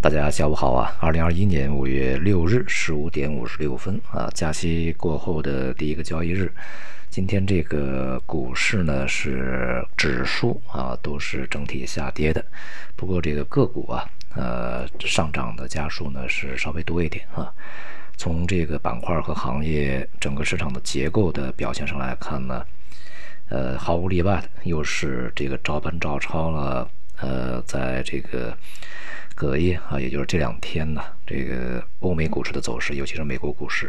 大家下午好啊！二零二一年五月六日十五点五十六分啊，假期过后的第一个交易日，今天这个股市呢是指数啊都是整体下跌的，不过这个个股啊，呃上涨的家数呢是稍微多一点啊。从这个板块和行业整个市场的结构的表现上来看呢，呃毫无例外的又是这个照搬照抄了，呃在这个。隔夜啊，也就是这两天呢，这个欧美股市的走势，尤其是美国股市。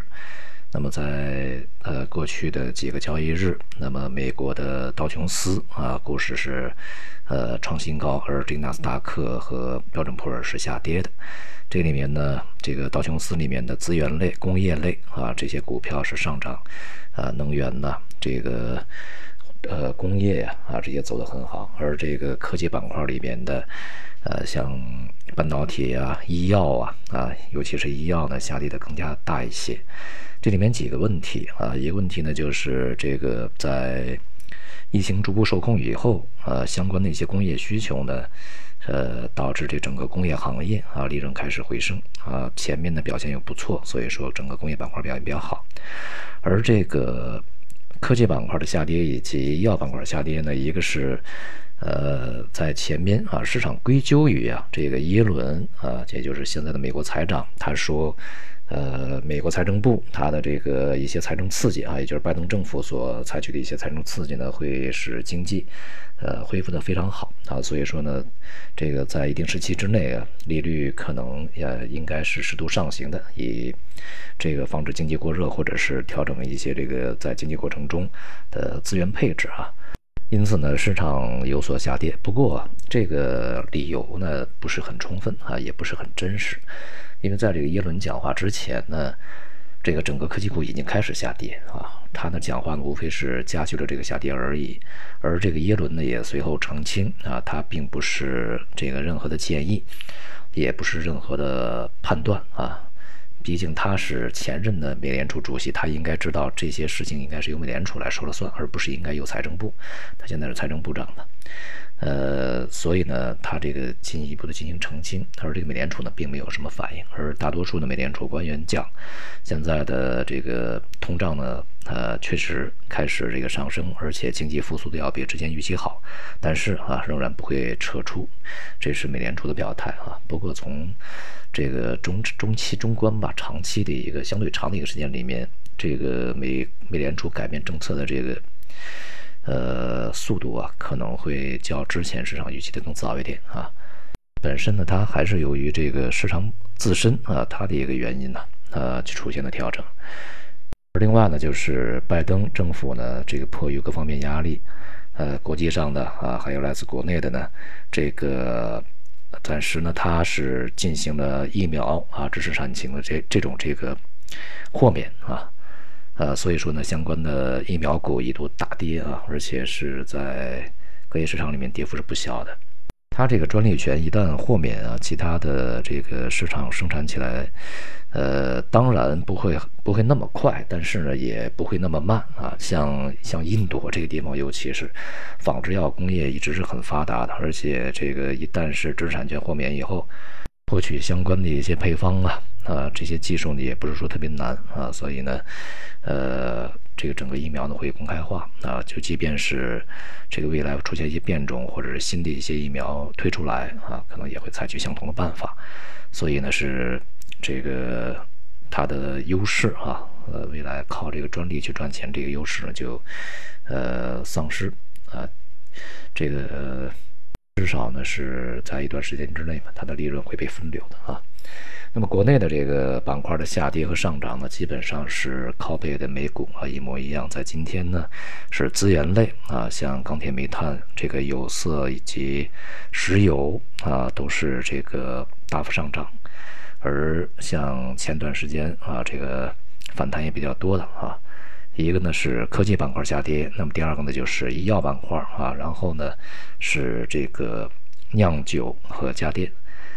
那么在呃过去的几个交易日，那么美国的道琼斯啊股市是呃创新高，而这个纳斯达克和标准普尔是下跌的。这里面呢，这个道琼斯里面的资源类、工业类啊这些股票是上涨，啊能源呢这个。呃，工业呀，啊，这些走得很好，而这个科技板块里边的，呃，像半导体啊、医药啊，啊，尤其是医药呢，下跌的更加大一些。这里面几个问题啊，一个问题呢，就是这个在疫情逐步受控以后，呃，相关的一些工业需求呢，呃，导致这整个工业行业啊，利润开始回升啊，前面的表现又不错，所以说整个工业板块表现比较好，而这个。科技板块的下跌以及医药板块下跌呢，一个是，呃，在前面啊，市场归咎于啊，这个耶伦啊，也就是现在的美国财长，他说。呃，美国财政部它的这个一些财政刺激啊，也就是拜登政府所采取的一些财政刺激呢，会使经济，呃，恢复的非常好啊。所以说呢，这个在一定时期之内啊，利率可能也应该是适度上行的，以这个防止经济过热，或者是调整一些这个在经济过程中的资源配置啊。因此呢，市场有所下跌。不过这个理由呢，不是很充分啊，也不是很真实。因为在这个耶伦讲话之前呢，这个整个科技股已经开始下跌啊。他的讲话呢，无非是加剧了这个下跌而已。而这个耶伦呢，也随后澄清啊，他并不是这个任何的建议，也不是任何的判断啊。毕竟他是前任的美联储主席，他应该知道这些事情应该是由美联储来说了算，而不是应该由财政部。他现在是财政部长的。呃，所以呢，他这个进一步的进行澄清，他说这个美联储呢并没有什么反应，而大多数的美联储官员讲，现在的这个通胀呢，呃，确实开始这个上升，而且经济复苏的要比之前预期好，但是啊，仍然不会撤出，这是美联储的表态啊。不过从这个中中期、中观吧，长期的一个相对长的一个时间里面，这个美美联储改变政策的这个。呃，速度啊可能会较之前市场预期的更早一点啊。本身呢，它还是由于这个市场自身啊它的一个原因呢，呃，出现了调整。而另外呢，就是拜登政府呢，这个迫于各方面压力，呃，国际上的啊，还有来自国内的呢，这个暂时呢，它是进行了疫苗啊知识产情的这这种这个豁免啊。呃，所以说呢，相关的疫苗股一度大跌啊，而且是在隔夜市场里面跌幅是不小的。它这个专利权一旦豁免啊，其他的这个市场生产起来，呃，当然不会不会那么快，但是呢，也不会那么慢啊。像像印度这个地方，尤其是仿制药工业一直是很发达的，而且这个一旦是知识产权豁免以后，获取相关的一些配方啊。啊，这些技术呢也不是说特别难啊，所以呢，呃，这个整个疫苗呢会公开化啊，就即便是这个未来出现一些变种或者是新的一些疫苗推出来啊，可能也会采取相同的办法，所以呢是这个它的优势啊，呃，未来靠这个专利去赚钱这个优势呢就呃丧失啊，这个至少呢是在一段时间之内嘛，它的利润会被分流的啊。那么国内的这个板块的下跌和上涨呢，基本上是靠背的美股啊一模一样。在今天呢，是资源类啊，像钢铁、煤炭、这个有色以及石油啊，都是这个大幅上涨。而像前段时间啊，这个反弹也比较多的啊，一个呢是科技板块下跌，那么第二个呢就是医药板块啊，然后呢是这个酿酒和家电。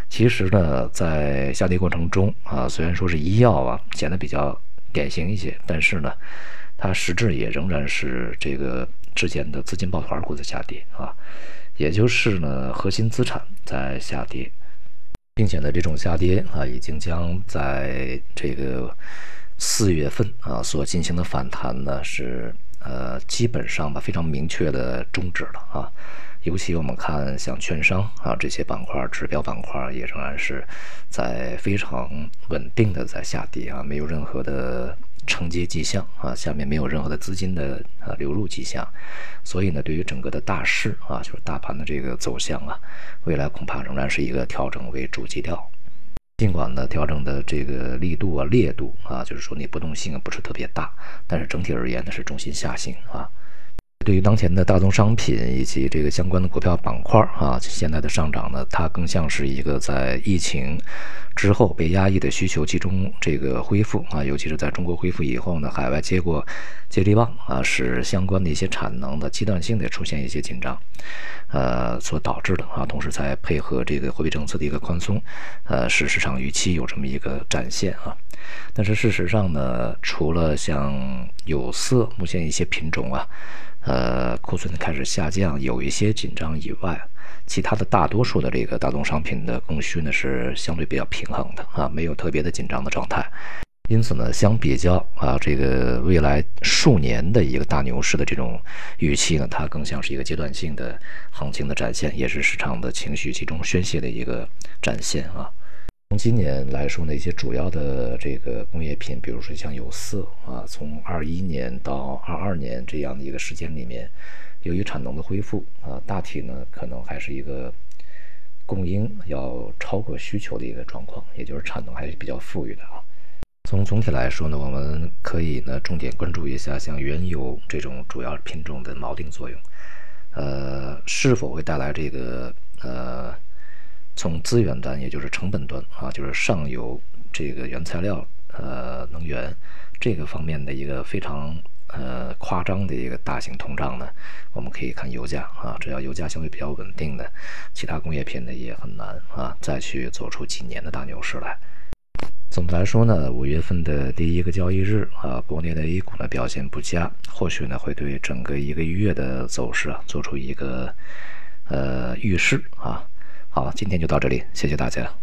其实呢，在下跌过程中啊，虽然说是医药啊显得比较典型一些，但是呢，它实质也仍然是这个之前的资金抱团股在下跌啊，也就是呢核心资产在下跌。并且呢，这种下跌啊，已经将在这个四月份啊所进行的反弹呢，是呃基本上吧非常明确的终止了啊。尤其我们看像券商啊这些板块、指标板块，也仍然是在非常稳定的在下跌啊，没有任何的承接迹象啊，下面没有任何的资金的呃流入迹象，所以呢，对于整个的大势啊，就是大盘的这个走向啊，未来恐怕仍然是一个调整为主基调。尽管呢，调整的这个力度啊、烈度啊，就是说你波动性不是特别大，但是整体而言呢，是重心下行啊。对于当前的大宗商品以及这个相关的股票板块啊，现在的上涨呢，它更像是一个在疫情之后被压抑的需求集中这个恢复啊，尤其是在中国恢复以后呢，海外接过接力棒啊，使相关的一些产能的阶段性的出现一些紧张，呃，所导致的啊，同时再配合这个货币政策的一个宽松，呃，使市场预期有这么一个展现啊。但是事实上呢，除了像有色目前一些品种啊。呃，库存开始下降，有一些紧张以外，其他的大多数的这个大宗商品的供需呢是相对比较平衡的啊，没有特别的紧张的状态。因此呢，相比较啊，这个未来数年的一个大牛市的这种预期呢，它更像是一个阶段性的行情的展现，也是市场的情绪集中宣泄的一个展现啊。从今年来说呢，一些主要的这个工业品，比如说像有色啊，从二一年到二二年这样的一个时间里面，由于产能的恢复啊，大体呢可能还是一个供应要超过需求的一个状况，也就是产能还是比较富裕的啊。从总体来说呢，我们可以呢重点关注一下像原油这种主要品种的锚定作用，呃，是否会带来这个呃。从资源端，也就是成本端啊，就是上游这个原材料、呃能源这个方面的一个非常呃夸张的一个大型通胀呢，我们可以看油价啊，只要油价相对比较稳定的，其他工业品呢也很难啊再去走出几年的大牛市来。总的来说呢，五月份的第一个交易日啊，国内的 A 股呢表现不佳，或许呢会对整个一个月的走势啊做出一个呃预示啊。好，今天就到这里，谢谢大家。